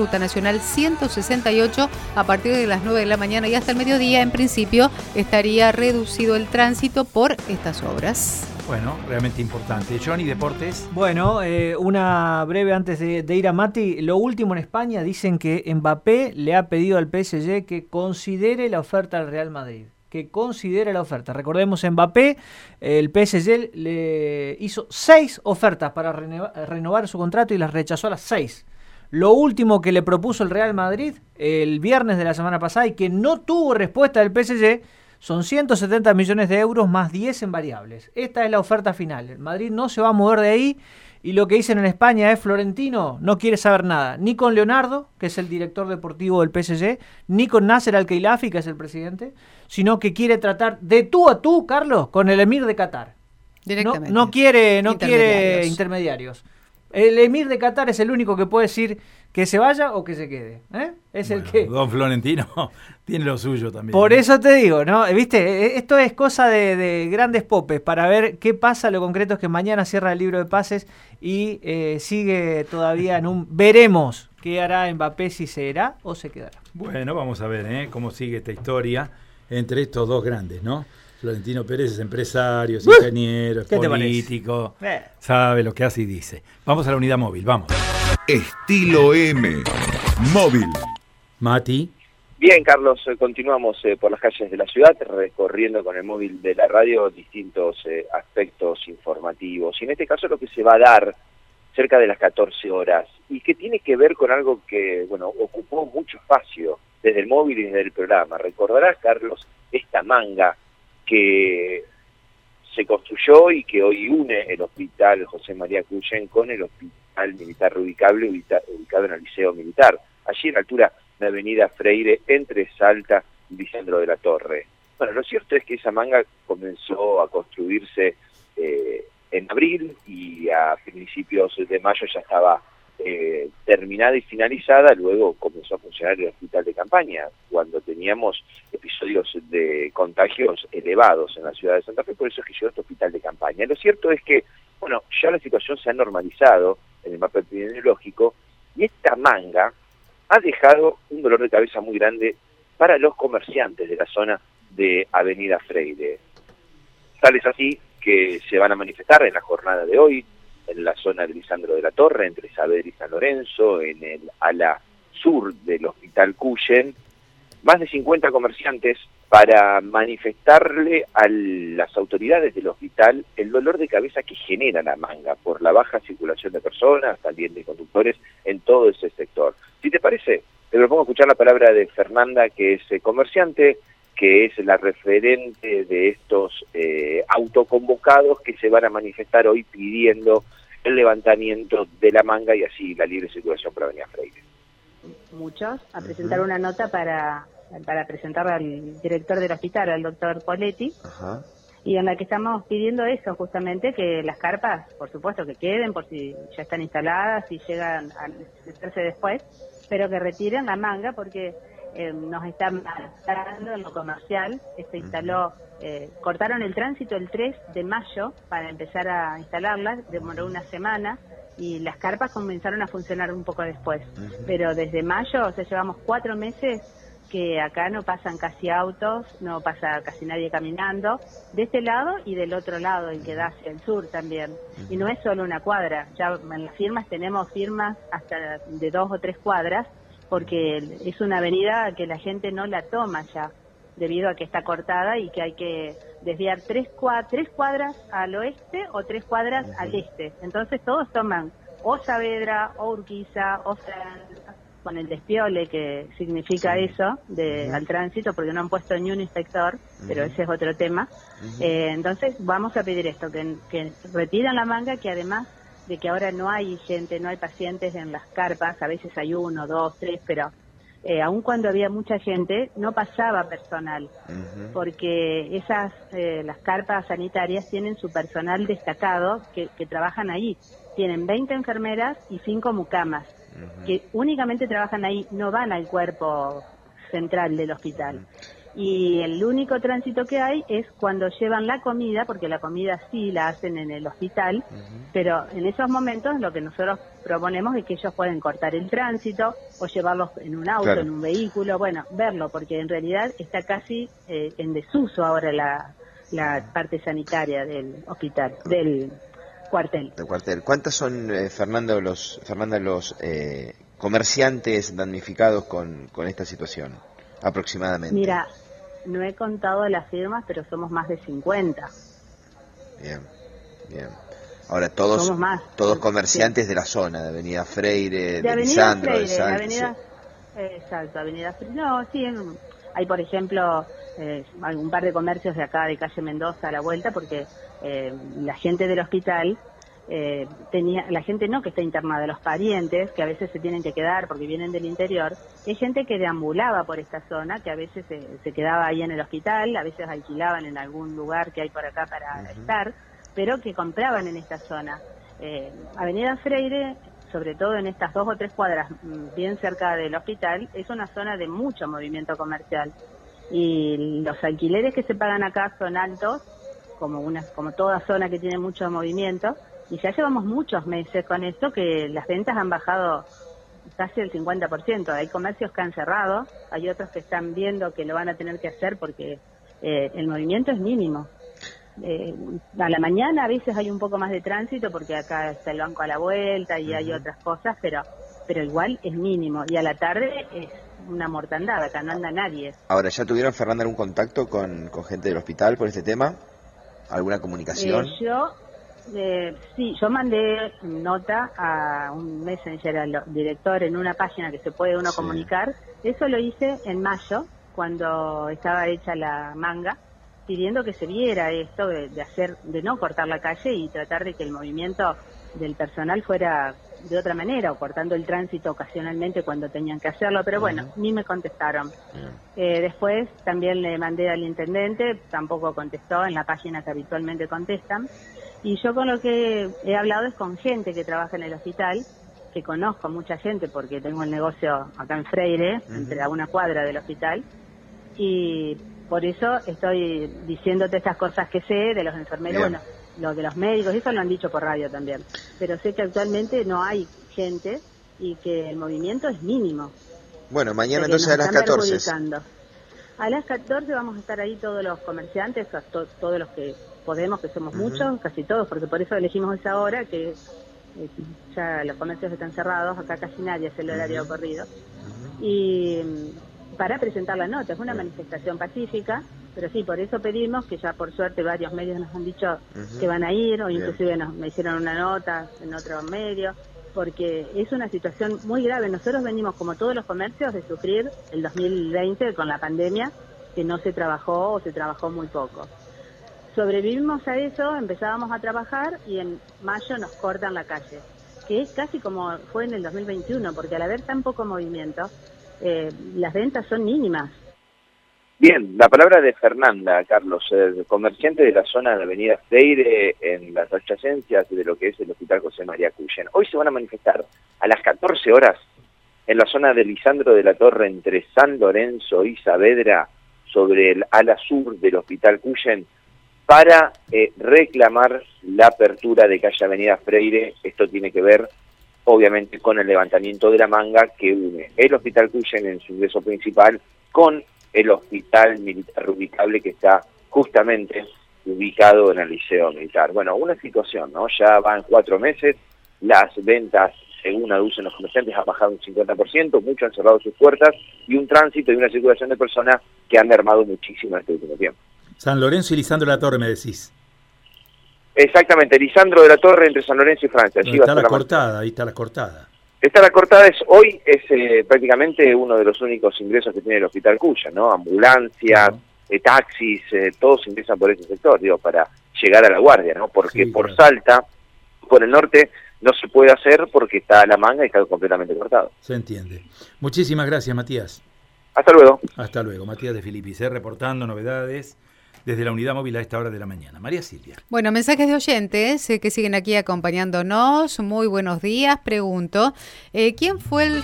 Ruta Nacional 168 a partir de las 9 de la mañana y hasta el mediodía. En principio estaría reducido el tránsito por estas obras. Bueno, realmente importante. Johnny, deportes. Bueno, eh, una breve antes de, ir a Mati. Lo último en España, dicen que Mbappé le ha pedido al PSG que considere la oferta al Real Madrid. Que considere la oferta. Recordemos, Mbappé, el PSG le hizo seis ofertas para renovar su contrato y las rechazó a las seis. Lo último que le propuso el Real Madrid el viernes de la semana pasada y que no tuvo respuesta del PSG son 170 millones de euros más 10 en variables. Esta es la oferta final. El Madrid no se va a mover de ahí y lo que dicen en España es Florentino no quiere saber nada, ni con Leonardo, que es el director deportivo del PSG, ni con Nasser Al-Khelaifi, que es el presidente, sino que quiere tratar de tú a tú, Carlos, con el emir de Qatar. Directamente. No, quiere, no quiere intermediarios. El emir de Qatar es el único que puede decir que se vaya o que se quede. ¿eh? Es el que. Don Florentino tiene lo suyo también. Por eso te digo, ¿no? Viste, e, esto es cosa de, grandes popes para ver qué pasa. Lo concreto es que mañana cierra el libro de pases y eh, sigue todavía en un. Veremos qué hará Mbappé, si se irá o se quedará. Bueno, vamos a ver ¿eh? cómo sigue esta historia entre estos dos grandes, ¿no? Florentino Pérez es empresario, es ingeniero, es político, sabe lo que hace y dice. Vamos a la unidad móvil, vamos. Estilo M. Móvil. Mati. Bien, Carlos, eh, continuamos eh, por las calles de la ciudad, recorriendo con el móvil de la radio distintos eh, aspectos informativos. Y en este caso lo que se va a dar cerca de las 14 horas y que tiene que ver con algo que, bueno, ocupó mucho espacio desde el móvil y desde el programa. Recordarás, Carlos, esta manga que se construyó y que hoy une el hospital José María Cuyen con el hospital al militar ubicable ubicado en el Liceo Militar, allí en la altura de Avenida Freire, entre Salta y Vicentro de la Torre. Bueno, lo cierto es que esa manga comenzó a construirse eh, en abril y a principios de mayo ya estaba eh, terminada y finalizada, luego comenzó a funcionar el hospital de campaña, cuando teníamos episodios de contagios elevados en la ciudad de Santa Fe, por eso es que llegó este hospital de campaña. Lo cierto es que, bueno, ya la situación se ha normalizado, en el mapa epidemiológico, y esta manga ha dejado un dolor de cabeza muy grande para los comerciantes de la zona de Avenida Freire. Tal es así que se van a manifestar en la jornada de hoy en la zona de Lisandro de la Torre, entre Saavedra y San Lorenzo, en el ala sur del Hospital Cuyen, más de 50 comerciantes para manifestarle a las autoridades del hospital el dolor de cabeza que genera la manga por la baja circulación de personas, también de conductores en todo ese sector. Si te parece, te propongo escuchar la palabra de Fernanda, que es eh, comerciante, que es la referente de estos eh, autoconvocados que se van a manifestar hoy pidiendo el levantamiento de la manga y así la libre circulación para Avenida Freire. Muchos, a presentar una nota para para presentar al director del hospital, al doctor Poletti, y en la que estamos pidiendo eso, justamente, que las carpas, por supuesto, que queden por si ya están instaladas y llegan a necesitarse después, pero que retiren la manga porque eh, nos están instalando en lo comercial, se instaló, eh, cortaron el tránsito el 3 de mayo para empezar a instalarlas, demoró una semana, y las carpas comenzaron a funcionar un poco después. Pero desde mayo, o sea, llevamos cuatro meses que acá no pasan casi autos, no pasa casi nadie caminando, de este lado y del otro lado, el que da hacia el sur también. Y no es solo una cuadra, ya en las firmas tenemos firmas hasta de dos o tres cuadras, porque es una avenida que la gente no la toma ya, debido a que está cortada y que hay que desviar tres, tres cuadras al oeste o tres cuadras al este. Entonces todos toman o Saavedra, o Urquiza, o con el despiole que significa eso de, al tránsito, porque no han puesto ni un inspector, pero ese es otro tema. Eh, entonces vamos a pedir esto, que, que retiran la manga, que además de que ahora no hay gente, no hay pacientes en las carpas, a veces hay uno, dos, tres, pero eh, aun cuando había mucha gente, no pasaba personal, porque esas, eh, las carpas sanitarias tienen su personal destacado que, que trabajan ahí. Tienen 20 enfermeras y 5 mucamas que únicamente trabajan ahí, no van al cuerpo central del hospital. Y el único tránsito que hay es cuando llevan la comida, porque la comida sí la hacen en el hospital, pero en esos momentos lo que nosotros proponemos es que ellos pueden cortar el tránsito o llevarlos en un auto, en un vehículo, bueno, verlo, porque en realidad está casi eh, en desuso ahora la, la parte sanitaria del hospital, del cuartel. Del cuartel. ¿Cuántos son, eh, Fernando, los, Fernanda, los eh, comerciantes damnificados con, con esta situación? Aproximadamente? Mira, no he contado las firmas, pero somos más de 50. Bien, bien. Ahora, todos todos comerciantes de la zona, de Avenida Freire, de, Avenida Freire, de Avenida, Exacto, Avenida Freire. No, sí, hay por ejemplo eh, un par de comercios de acá, de calle Mendoza, a la vuelta, porque eh, la gente del hospital eh, tenía la gente no que está internada, los parientes que a veces se tienen que quedar porque vienen del interior, hay gente que deambulaba por esta zona, que a veces se, quedaba ahí en el hospital, a veces alquilaban en algún lugar que hay por acá para estar, pero que compraban en esta zona. Eh, Avenida Freire, sobre todo en estas dos o tres cuadras mm, bien cerca del hospital, es una zona de mucho movimiento comercial y los alquileres que se pagan acá son altos, como una, como toda zona que tiene mucho movimiento y ya llevamos muchos meses con esto que las ventas han bajado casi el 50%. Hay comercios que han cerrado, hay otros que están viendo que lo van a tener que hacer porque eh, el movimiento es mínimo. Eh, a la mañana a veces hay un poco más de tránsito porque acá está el banco a la vuelta y hay otras cosas, pero pero igual es mínimo. Y a la tarde es una mortandad, acá no anda nadie. Ahora, ¿ya tuvieron, Fernanda, algún contacto con, con gente del hospital por este tema? ¿Alguna comunicación? Eh, yo eh, sí, yo mandé nota a un messenger al director en una página que se puede uno comunicar. Eso lo hice en mayo, cuando estaba hecha la manga, pidiendo que se viera esto de, hacer, de no cortar la calle y tratar de que el movimiento del personal fuera de otra manera o cortando el tránsito ocasionalmente cuando tenían que hacerlo, pero bueno, ni me contestaron. Eh, después también le mandé al intendente, tampoco contestó en la página que habitualmente contestan. Y yo con lo que he hablado es con gente que trabaja en el hospital, que conozco mucha gente porque tengo el negocio acá en Freire, entre a una cuadra del hospital, y por eso estoy diciéndote estas cosas que sé de los enfermeros, bueno, lo de los médicos, eso lo han dicho por radio también, pero sé que actualmente no hay gente y que el movimiento es mínimo. Bueno, mañana entonces a las 14. A las 14 vamos a estar ahí todos los comerciantes, todos los que Podemos, que somos muchos, casi todos, porque por eso elegimos esa hora, que eh, ya los comercios están cerrados, acá casi nadie hace el horario corrido. Y mm, para presentar la nota, es una manifestación pacífica, pero sí, por eso pedimos, que ya por suerte varios medios nos han dicho que van a ir, o inclusive nos, me hicieron una nota en otro medio, porque es una situación muy grave. Nosotros venimos, como todos los comercios, de sufrir el 2020 con la pandemia, que no se trabajó o se trabajó muy poco. Sobrevivimos a eso, empezábamos a trabajar y en mayo nos cortan la calle, que es casi como fue en el 2021, porque al haber tan poco movimiento, eh, las ventas son mínimas. Bien, la palabra de Fernanda, Carlos, el comerciante de la zona de Avenida Freire, en las adyacencias de lo que es el Hospital José María Cuyen. Hoy se van a manifestar a las 14 horas en la zona de Lisandro de la Torre entre San Lorenzo y Saavedra, sobre el ala sur del Hospital Cuyen, para eh, reclamar la apertura de calle Avenida Freire. Esto tiene que ver, obviamente, con el levantamiento de la manga que une el Hospital Cuyen en su ingreso principal con el Hospital Militar Ubicable que está justamente ubicado en el Liceo Militar. Bueno, una situación, ¿no? Ya van cuatro meses, las ventas, según aducen los comerciantes, han bajado un 50%, muchos han cerrado sus puertas y un tránsito y una circulación de personas que han mermado muchísimo en este último tiempo. San Lorenzo y Lisandro de la Torre, me decís. Exactamente, Lisandro de la Torre entre San Lorenzo y Francia. Allí está la, cortada, ahí está la cortada. Está la cortada, es hoy es eh, prácticamente uno de los únicos ingresos que tiene el Hospital Cuya, ¿no? Ambulancias, eh, taxis, eh, todos ingresan por ese sector, digo, para llegar a la guardia, ¿no? Porque por Salta, por el norte, no se puede hacer porque está la manga y está completamente cortado. Se entiende. Muchísimas gracias, Matías. Hasta luego. Hasta luego. Matías de Filipis, reportando novedades desde la unidad móvil a esta hora de la mañana. María Silvia. Bueno, mensajes de oyentes eh, que siguen aquí acompañándonos. Muy buenos días. Pregunto, eh, ¿quién fue el